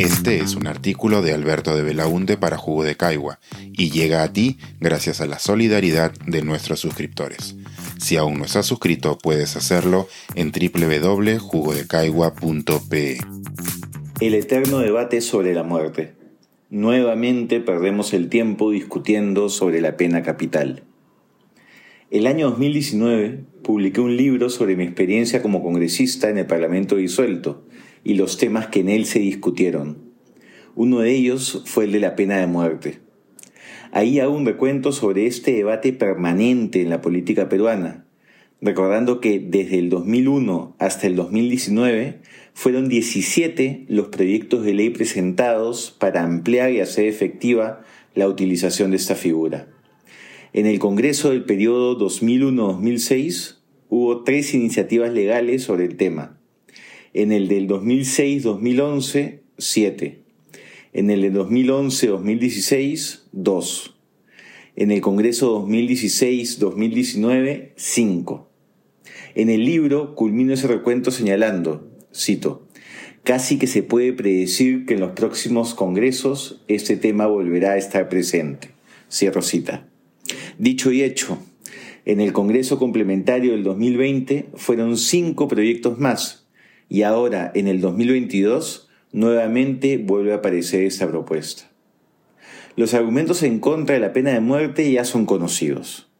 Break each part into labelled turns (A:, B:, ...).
A: Este es un artículo de Alberto de Belaunte para Jugo de Caigua y llega a ti gracias a la solidaridad de nuestros suscriptores. Si aún no estás suscrito, puedes hacerlo en www.jugodecaigua.pe.
B: El eterno debate sobre la muerte. Nuevamente perdemos el tiempo discutiendo sobre la pena capital. El año 2019 publiqué un libro sobre mi experiencia como congresista en el Parlamento disuelto y los temas que en él se discutieron. Uno de ellos fue el de la pena de muerte. Ahí un recuento sobre este debate permanente en la política peruana, recordando que desde el 2001 hasta el 2019 fueron 17 los proyectos de ley presentados para ampliar y hacer efectiva la utilización de esta figura. En el Congreso del periodo 2001-2006 hubo tres iniciativas legales sobre el tema. En el del 2006-2011, 7. En el de 2011-2016, 2. En el Congreso 2016-2019, 5. En el libro culmino ese recuento señalando, cito, casi que se puede predecir que en los próximos congresos este tema volverá a estar presente. Cierro cita. Dicho y hecho, en el Congreso Complementario del 2020 fueron cinco proyectos más, y ahora, en el 2022, nuevamente vuelve a aparecer esta propuesta. Los argumentos en contra de la pena de muerte ya son conocidos.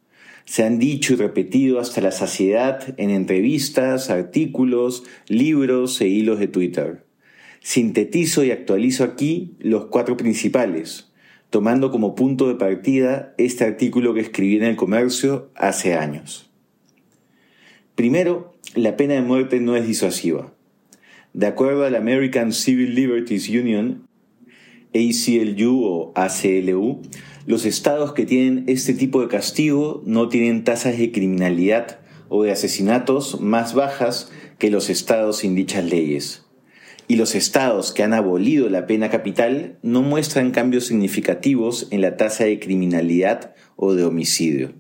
B: Se han dicho y repetido hasta la saciedad en entrevistas, artículos, libros e hilos de Twitter. Sintetizo y actualizo aquí los cuatro principales, tomando como punto de partida este artículo que escribí en el comercio hace años. Primero, la pena de muerte no es disuasiva. De acuerdo a la American Civil Liberties Union, ACLU o ACLU, los estados que tienen este tipo de castigo no tienen tasas de criminalidad o de asesinatos más bajas que los estados sin dichas leyes. Y los estados que han abolido la pena capital no muestran cambios significativos en la tasa de criminalidad o de homicidio.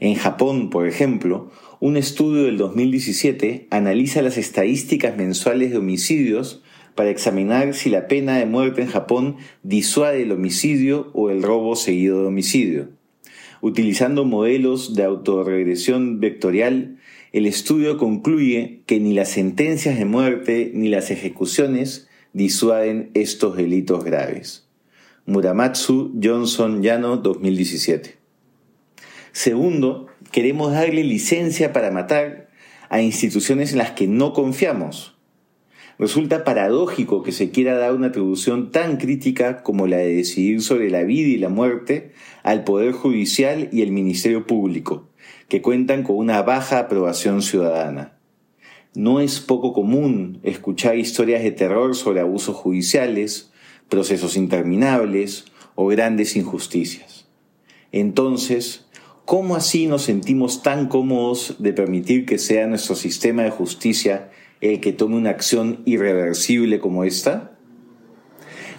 B: En Japón, por ejemplo, un estudio del 2017 analiza las estadísticas mensuales de homicidios para examinar si la pena de muerte en Japón disuade el homicidio o el robo seguido de homicidio. Utilizando modelos de autorregresión vectorial, el estudio concluye que ni las sentencias de muerte ni las ejecuciones disuaden estos delitos graves. Muramatsu Johnson Yano 2017. Segundo, queremos darle licencia para matar a instituciones en las que no confiamos. Resulta paradójico que se quiera dar una atribución tan crítica como la de decidir sobre la vida y la muerte al Poder Judicial y el Ministerio Público, que cuentan con una baja aprobación ciudadana. No es poco común escuchar historias de terror sobre abusos judiciales, procesos interminables o grandes injusticias. Entonces, ¿Cómo así nos sentimos tan cómodos de permitir que sea nuestro sistema de justicia el que tome una acción irreversible como esta?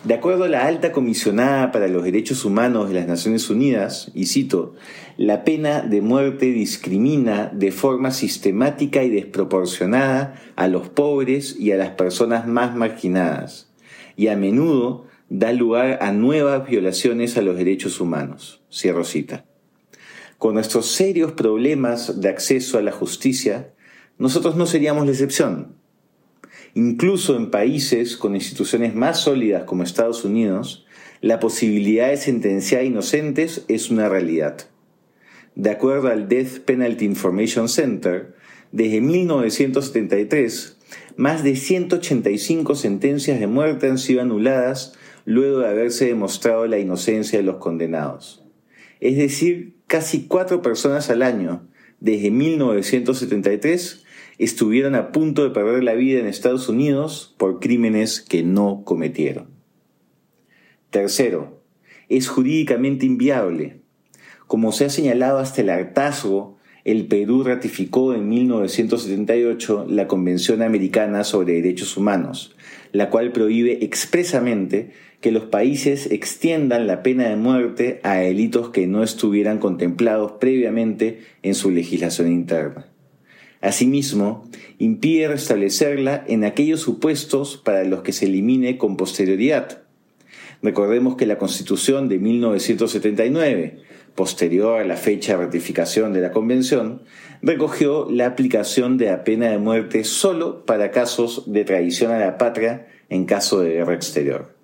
B: De acuerdo a la alta comisionada para los derechos humanos de las Naciones Unidas, y cito, la pena de muerte discrimina de forma sistemática y desproporcionada a los pobres y a las personas más marginadas, y a menudo da lugar a nuevas violaciones a los derechos humanos. Cierro cita. Con nuestros serios problemas de acceso a la justicia, nosotros no seríamos la excepción. Incluso en países con instituciones más sólidas como Estados Unidos, la posibilidad de sentenciar inocentes es una realidad. De acuerdo al Death Penalty Information Center, desde 1973, más de 185 sentencias de muerte han sido anuladas luego de haberse demostrado la inocencia de los condenados. Es decir, casi cuatro personas al año, desde 1973, estuvieron a punto de perder la vida en Estados Unidos por crímenes que no cometieron. Tercero, es jurídicamente inviable. Como se ha señalado hasta el hartazgo, el Perú ratificó en 1978 la Convención Americana sobre Derechos Humanos, la cual prohíbe expresamente que los países extiendan la pena de muerte a delitos que no estuvieran contemplados previamente en su legislación interna. Asimismo, impide restablecerla en aquellos supuestos para los que se elimine con posterioridad. Recordemos que la Constitución de 1979, posterior a la fecha de ratificación de la Convención, recogió la aplicación de la pena de muerte solo para casos de traición a la patria en caso de guerra exterior.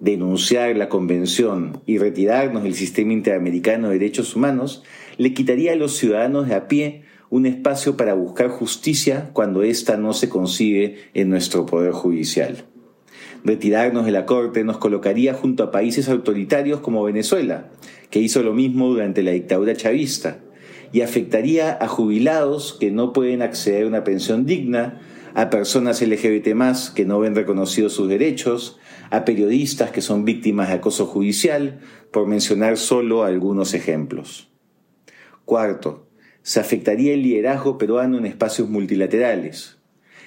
B: Denunciar la Convención y retirarnos del sistema interamericano de derechos humanos le quitaría a los ciudadanos de a pie un espacio para buscar justicia cuando ésta no se consigue en nuestro Poder Judicial. Retirarnos de la Corte nos colocaría junto a países autoritarios como Venezuela, que hizo lo mismo durante la dictadura chavista, y afectaría a jubilados que no pueden acceder a una pensión digna, a personas LGBT que no ven reconocidos sus derechos, a periodistas que son víctimas de acoso judicial, por mencionar solo algunos ejemplos. Cuarto, se afectaría el liderazgo peruano en espacios multilaterales.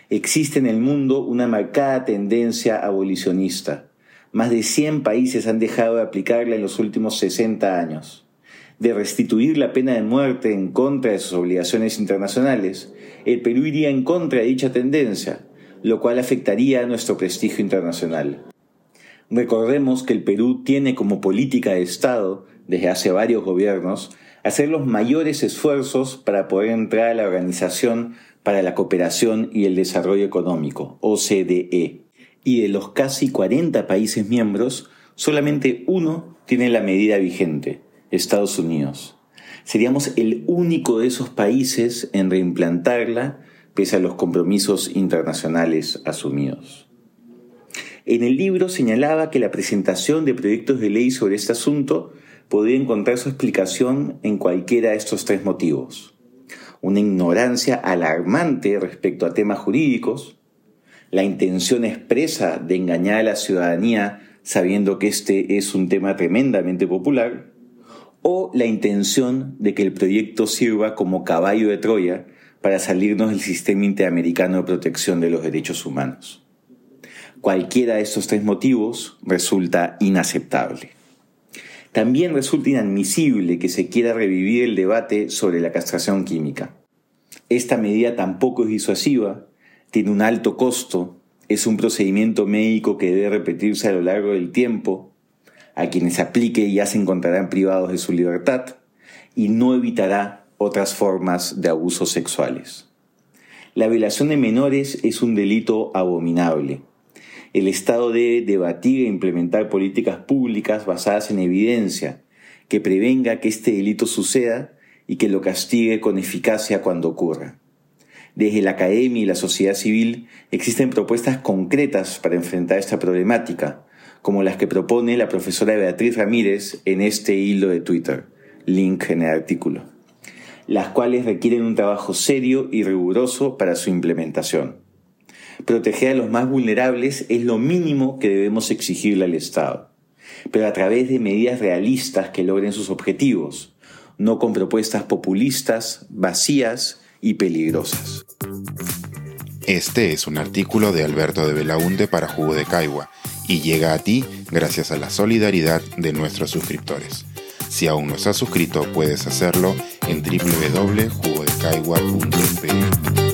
B: Existe en el mundo una marcada tendencia abolicionista. Más de 100 países han dejado de aplicarla en los últimos 60 años. De restituir la pena de muerte en contra de sus obligaciones internacionales, el Perú iría en contra de dicha tendencia, lo cual afectaría a nuestro prestigio internacional. Recordemos que el Perú tiene como política de Estado, desde hace varios gobiernos, hacer los mayores esfuerzos para poder entrar a la Organización para la Cooperación y el Desarrollo Económico, OCDE. Y de los casi 40 países miembros, solamente uno tiene la medida vigente, Estados Unidos. Seríamos el único de esos países en reimplantarla pese a los compromisos internacionales asumidos. En el libro señalaba que la presentación de proyectos de ley sobre este asunto podría encontrar su explicación en cualquiera de estos tres motivos. Una ignorancia alarmante respecto a temas jurídicos, la intención expresa de engañar a la ciudadanía sabiendo que este es un tema tremendamente popular, o la intención de que el proyecto sirva como caballo de Troya para salirnos del sistema interamericano de protección de los derechos humanos. Cualquiera de estos tres motivos resulta inaceptable. También resulta inadmisible que se quiera revivir el debate sobre la castración química. Esta medida tampoco es disuasiva, tiene un alto costo, es un procedimiento médico que debe repetirse a lo largo del tiempo, a quienes aplique ya se encontrarán privados de su libertad y no evitará otras formas de abusos sexuales. La violación de menores es un delito abominable el Estado debe debatir e implementar políticas públicas basadas en evidencia que prevenga que este delito suceda y que lo castigue con eficacia cuando ocurra. Desde la academia y la sociedad civil existen propuestas concretas para enfrentar esta problemática, como las que propone la profesora Beatriz Ramírez en este hilo de Twitter, link en el artículo, las cuales requieren un trabajo serio y riguroso para su implementación. Proteger a los más vulnerables es lo mínimo que debemos exigirle al Estado, pero a través de medidas realistas que logren sus objetivos, no con propuestas populistas, vacías y peligrosas.
A: Este es un artículo de Alberto de Belaunde para Jugo de Caigua y llega a ti gracias a la solidaridad de nuestros suscriptores. Si aún no estás suscrito, puedes hacerlo en www.jugodecaigua.pe.